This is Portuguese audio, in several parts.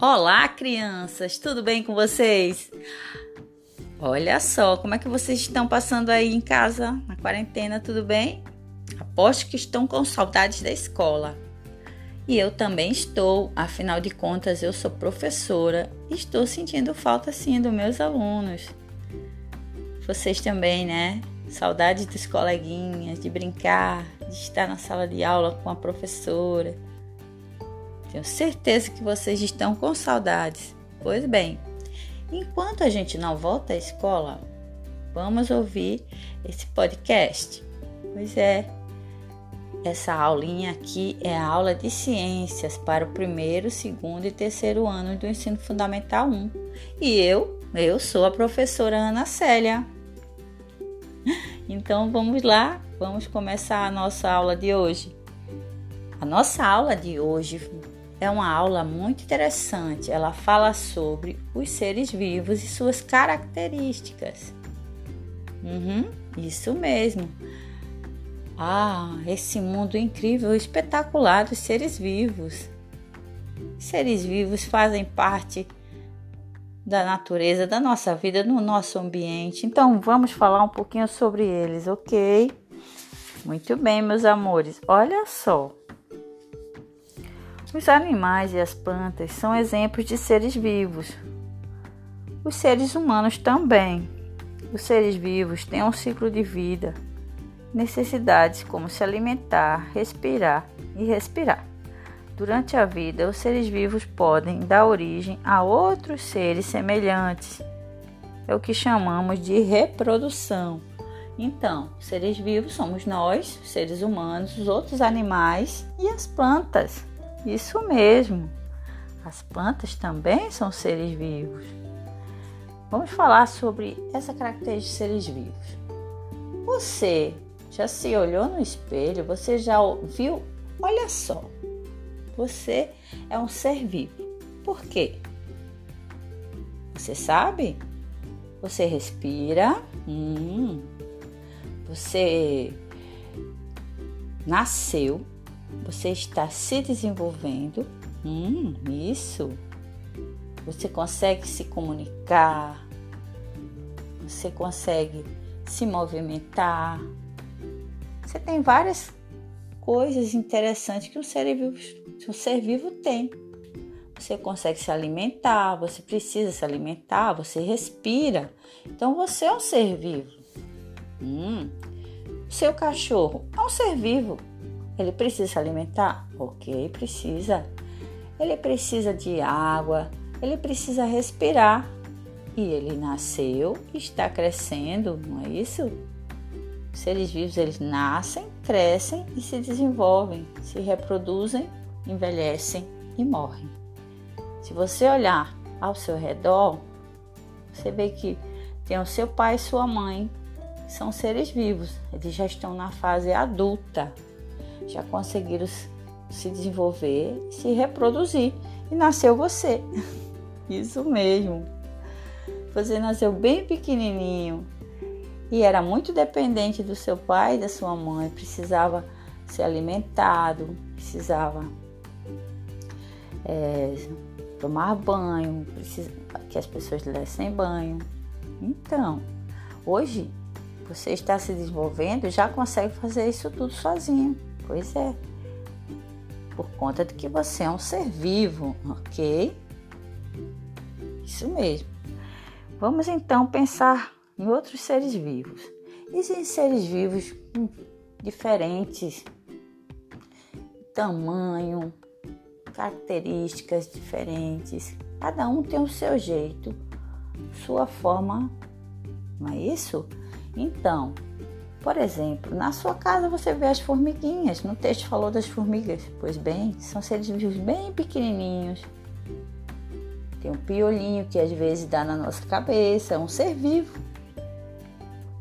Olá, crianças, tudo bem com vocês? Olha só, como é que vocês estão passando aí em casa, na quarentena, tudo bem? Aposto que estão com saudades da escola. E eu também estou, afinal de contas, eu sou professora e estou sentindo falta sim dos meus alunos. Vocês também, né? Saudade dos coleguinhas, de brincar, de estar na sala de aula com a professora tenho certeza que vocês estão com saudades. Pois bem, enquanto a gente não volta à escola, vamos ouvir esse podcast. Pois é, essa aulinha aqui é a aula de ciências para o primeiro, segundo e terceiro ano do ensino fundamental 1. E eu, eu sou a professora Ana Célia. Então vamos lá, vamos começar a nossa aula de hoje. A nossa aula de hoje é uma aula muito interessante. Ela fala sobre os seres vivos e suas características. Uhum, isso mesmo. Ah, esse mundo incrível, espetacular dos seres vivos. Seres vivos fazem parte da natureza, da nossa vida, no nosso ambiente. Então, vamos falar um pouquinho sobre eles, ok? Muito bem, meus amores. Olha só. Os animais e as plantas são exemplos de seres vivos. Os seres humanos também. Os seres vivos têm um ciclo de vida, necessidades como se alimentar, respirar e respirar. Durante a vida, os seres vivos podem dar origem a outros seres semelhantes. É o que chamamos de reprodução. Então, seres vivos somos nós, seres humanos, os outros animais e as plantas. Isso mesmo. As plantas também são seres vivos. Vamos falar sobre essa característica de seres vivos. Você já se olhou no espelho? Você já viu? Olha só. Você é um ser vivo. Por quê? Você sabe? Você respira. Hum, você nasceu você está se desenvolvendo. Hum, isso. Você consegue se comunicar. Você consegue se movimentar. Você tem várias coisas interessantes que um ser vivo, um ser vivo tem. Você consegue se alimentar, você precisa se alimentar, você respira. Então você é um ser vivo. Hum, seu cachorro é um ser vivo. Ele precisa se alimentar? Ok, precisa. Ele precisa de água, ele precisa respirar. E ele nasceu, está crescendo, não é isso? seres vivos eles nascem, crescem e se desenvolvem, se reproduzem, envelhecem e morrem. Se você olhar ao seu redor, você vê que tem o seu pai e sua mãe, são seres vivos, eles já estão na fase adulta, já conseguiram se desenvolver, se reproduzir e nasceu você. Isso mesmo. Você nasceu bem pequenininho e era muito dependente do seu pai e da sua mãe, precisava ser alimentado, precisava é, tomar banho, que as pessoas dessem banho. Então, hoje você está se desenvolvendo já consegue fazer isso tudo sozinho. Pois é. Por conta de que você é um ser vivo, ok? Isso mesmo. Vamos então pensar em outros seres vivos. Existem seres vivos diferentes, tamanho, características diferentes. Cada um tem o seu jeito, sua forma, não é isso? Então, por exemplo, na sua casa você vê as formiguinhas. No texto falou das formigas. Pois bem, são seres vivos bem pequenininhos. Tem um piolinho que às vezes dá na nossa cabeça, é um ser vivo.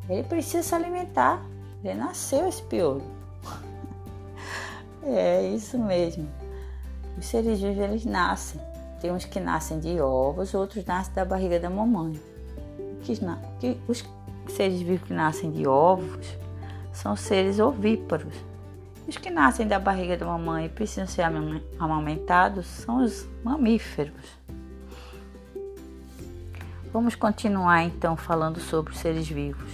Ele precisa se alimentar. Ele nasceu esse piolho. é isso mesmo. Os seres vivos eles nascem. Tem uns que nascem de ovos, outros nascem da barriga da mamãe. Que, os seres vivos que nascem de ovos são seres ovíparos. Os que nascem da barriga da mamãe e precisam ser amamentados são os mamíferos. Vamos continuar então falando sobre os seres vivos.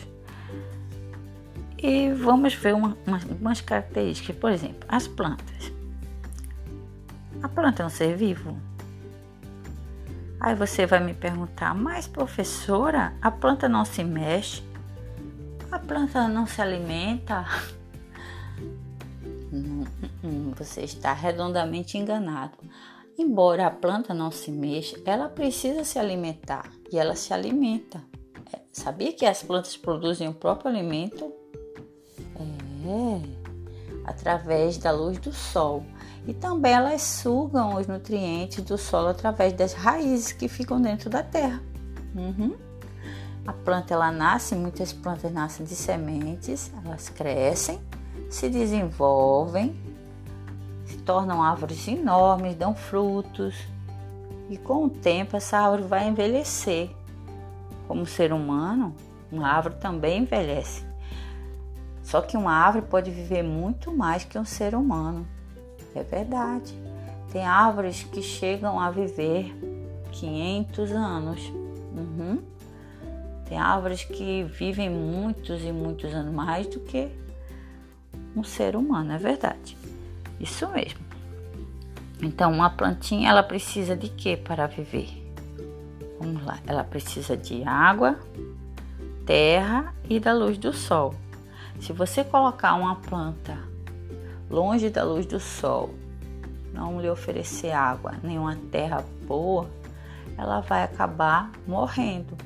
E vamos ver uma, uma, umas características. Por exemplo, as plantas. A planta é um ser vivo? Aí você vai me perguntar, mas professora, a planta não se mexe? A planta não se alimenta? Você está redondamente enganado. Embora a planta não se mexa, ela precisa se alimentar e ela se alimenta. É, sabia que as plantas produzem o próprio alimento? É, através da luz do sol. E também elas sugam os nutrientes do solo através das raízes que ficam dentro da terra. Uhum. A planta ela nasce, muitas plantas nascem de sementes, elas crescem, se desenvolvem, se tornam árvores enormes, dão frutos. E com o tempo essa árvore vai envelhecer. Como ser humano, uma árvore também envelhece. Só que uma árvore pode viver muito mais que um ser humano. É verdade. Tem árvores que chegam a viver 500 anos. Uhum. Tem árvores que vivem muitos e muitos anos mais do que um ser humano, é verdade. Isso mesmo. Então, uma plantinha ela precisa de quê para viver? Vamos lá, ela precisa de água, terra e da luz do sol. Se você colocar uma planta longe da luz do sol, não lhe oferecer água, nenhuma terra boa, ela vai acabar morrendo.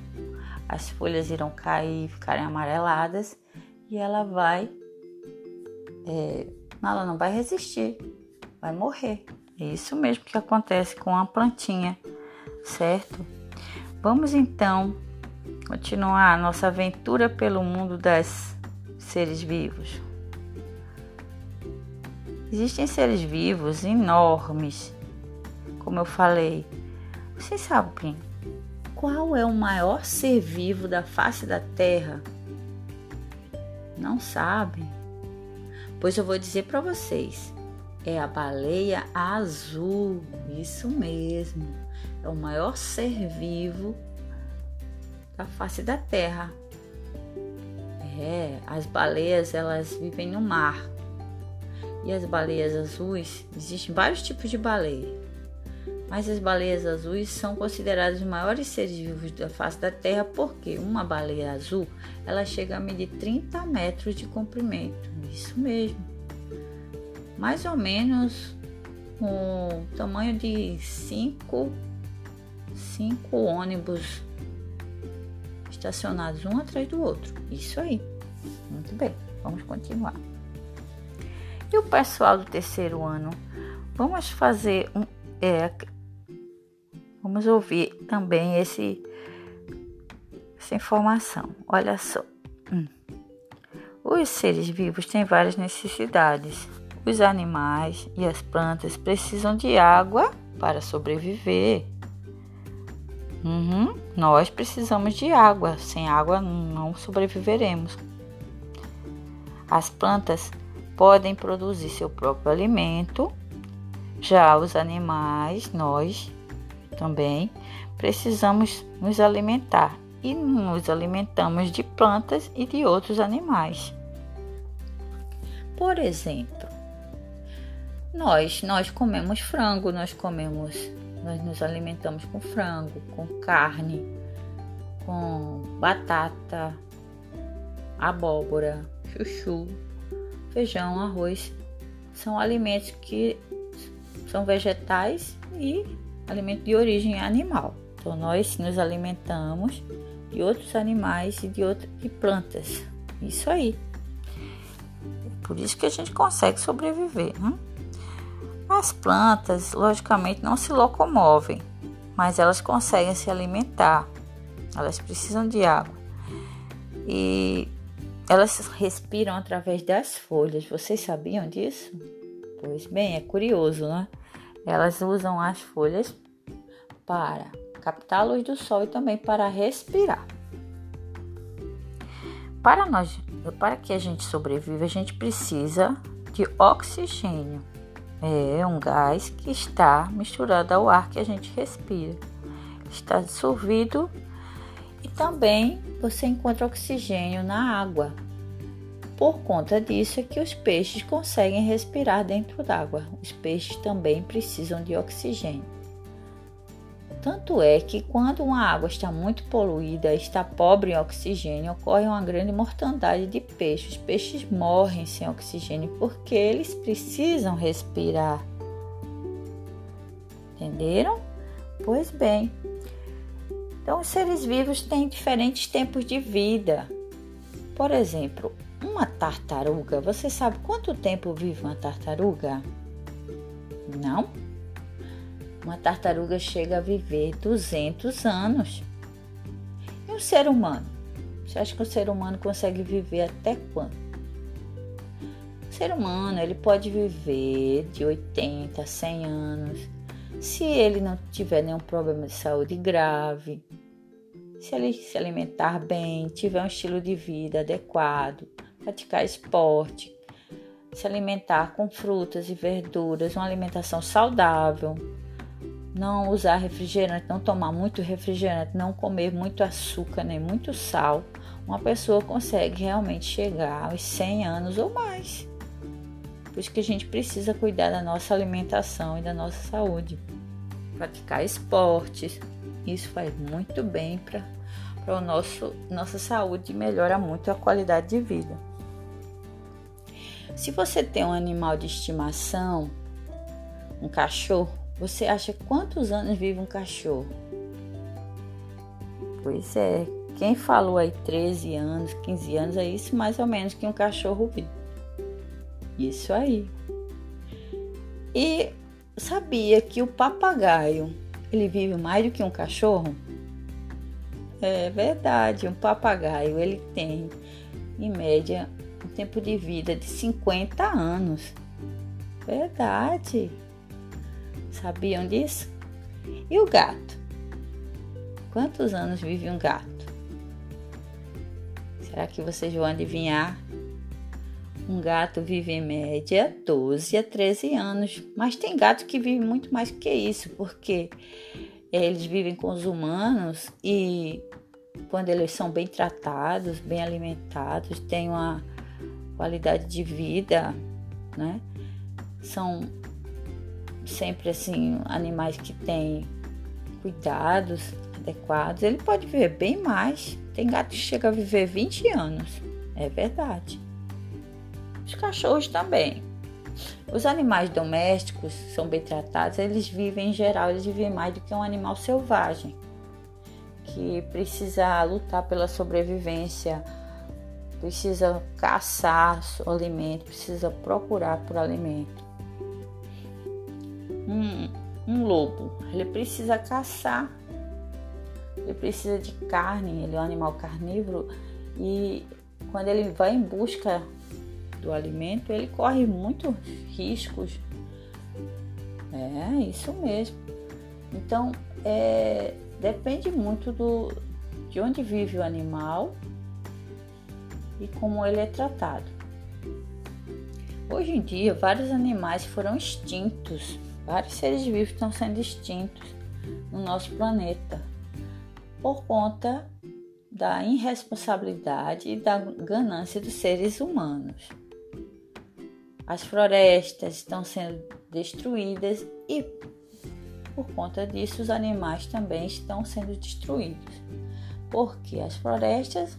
As folhas irão cair, ficarem amareladas e ela vai, é, ela não vai resistir, vai morrer. É isso mesmo que acontece com a plantinha, certo? Vamos então continuar a nossa aventura pelo mundo das seres vivos. Existem seres vivos enormes, como eu falei. Vocês sabem qual é o maior ser vivo da face da Terra? Não sabem? Pois eu vou dizer para vocês. É a baleia azul, isso mesmo. É o maior ser vivo da face da Terra. É, as baleias elas vivem no mar e as baleias azuis, existem vários tipos de baleia, mas as baleias azuis são consideradas os maiores seres vivos da face da Terra porque uma baleia azul ela chega a medir 30 metros de comprimento, isso mesmo, mais ou menos o tamanho de cinco, cinco ônibus estacionados um atrás do outro, isso aí, muito bem, vamos continuar. E o pessoal do terceiro ano, vamos fazer um. É, vamos ouvir também esse, essa informação. Olha só. Hum. Os seres vivos têm várias necessidades. Os animais e as plantas precisam de água para sobreviver. Uhum. Nós precisamos de água. Sem água não sobreviveremos. As plantas podem produzir seu próprio alimento. Já os animais, nós também precisamos nos alimentar e nos alimentamos de plantas e de outros animais. Por exemplo, nós nós comemos frango, nós comemos, nós nos alimentamos com frango, com carne, com batata, abóbora, chuchu, feijão, arroz são alimentos que são vegetais e alimentos de origem animal. Então nós nos alimentamos de outros animais e de outras de plantas. Isso aí. Por isso que a gente consegue sobreviver. Né? As plantas, logicamente, não se locomovem, mas elas conseguem se alimentar. Elas precisam de água. E elas respiram através das folhas. Vocês sabiam disso? Pois bem, é curioso, né? Elas usam as folhas para captar a luz do sol e também para respirar. Para nós, para que a gente sobreviva, a gente precisa de oxigênio. É um gás que está misturado ao ar que a gente respira. Está dissolvido também você encontra oxigênio na água. Por conta disso é que os peixes conseguem respirar dentro d'água. Os peixes também precisam de oxigênio. Tanto é que quando uma água está muito poluída, está pobre em oxigênio, ocorre uma grande mortandade de peixes. Os peixes morrem sem oxigênio porque eles precisam respirar. Entenderam? Pois bem. Então, os seres vivos têm diferentes tempos de vida. Por exemplo, uma tartaruga, você sabe quanto tempo vive uma tartaruga? Não? Uma tartaruga chega a viver 200 anos. E um ser humano? Você acha que o ser humano consegue viver até quando? O ser humano ele pode viver de 80 a 100 anos, se ele não tiver nenhum problema de saúde grave, se ele se alimentar bem, tiver um estilo de vida adequado, praticar esporte, se alimentar com frutas e verduras, uma alimentação saudável, não usar refrigerante, não tomar muito refrigerante, não comer muito açúcar nem muito sal, uma pessoa consegue realmente chegar aos 100 anos ou mais. Por isso que a gente precisa cuidar da nossa alimentação e da nossa saúde. Praticar esportes, isso faz muito bem para a nossa saúde e melhora muito a qualidade de vida. Se você tem um animal de estimação, um cachorro, você acha quantos anos vive um cachorro? Pois é, quem falou aí 13 anos, 15 anos, é isso mais ou menos que um cachorro vive. Isso aí. E sabia que o papagaio, ele vive mais do que um cachorro? É verdade, um papagaio, ele tem em média um tempo de vida de 50 anos. Verdade. Sabiam disso? E o gato? Quantos anos vive um gato? Será que vocês vão adivinhar? Um gato vive em média 12 a 13 anos, mas tem gato que vive muito mais que isso, porque eles vivem com os humanos e quando eles são bem tratados, bem alimentados, têm uma qualidade de vida, né? São sempre assim animais que têm cuidados adequados. Ele pode viver bem mais. Tem gato que chega a viver 20 anos. É verdade. Os cachorros também. Os animais domésticos são bem tratados, eles vivem em geral, eles vivem mais do que um animal selvagem que precisa lutar pela sobrevivência precisa caçar o alimento, precisa procurar por alimento. Um, um lobo, ele precisa caçar, ele precisa de carne, ele é um animal carnívoro e quando ele vai em busca do alimento, ele corre muitos riscos. É isso mesmo. Então, é, depende muito do, de onde vive o animal e como ele é tratado. Hoje em dia, vários animais foram extintos, vários seres vivos estão sendo extintos no nosso planeta por conta da irresponsabilidade e da ganância dos seres humanos. As florestas estão sendo destruídas e, por conta disso, os animais também estão sendo destruídos. Porque as florestas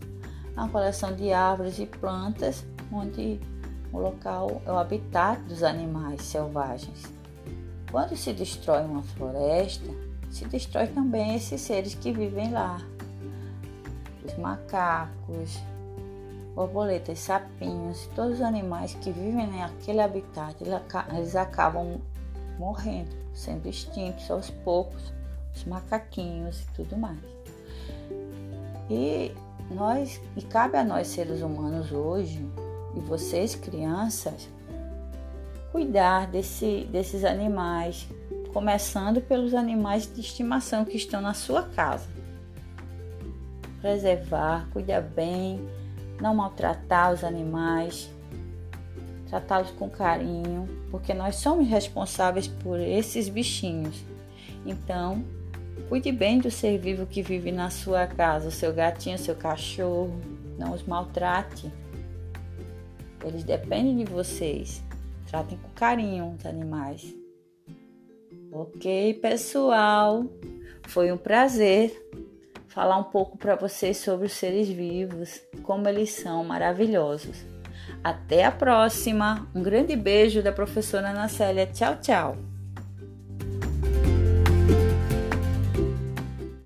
uma coleção de árvores e plantas, onde o local é o habitat dos animais selvagens. Quando se destrói uma floresta, se destrói também esses seres que vivem lá. Os macacos, borboletas, sapinhos, todos os animais que vivem naquele habitat, eles acabam morrendo, sendo extintos aos poucos, os macaquinhos e tudo mais. E nós e cabe a nós seres humanos hoje e vocês crianças cuidar desse, desses animais, começando pelos animais de estimação que estão na sua casa. Preservar, cuidar bem, não maltratar os animais, tratá-los com carinho, porque nós somos responsáveis por esses bichinhos. Então, cuide bem do ser vivo que vive na sua casa, o seu gatinho, o seu cachorro, não os maltrate. Eles dependem de vocês. Tratem com carinho os animais. Ok, pessoal? Foi um prazer falar um pouco para vocês sobre os seres vivos, como eles são maravilhosos. Até a próxima. Um grande beijo da professora Ana Célia. Tchau, tchau.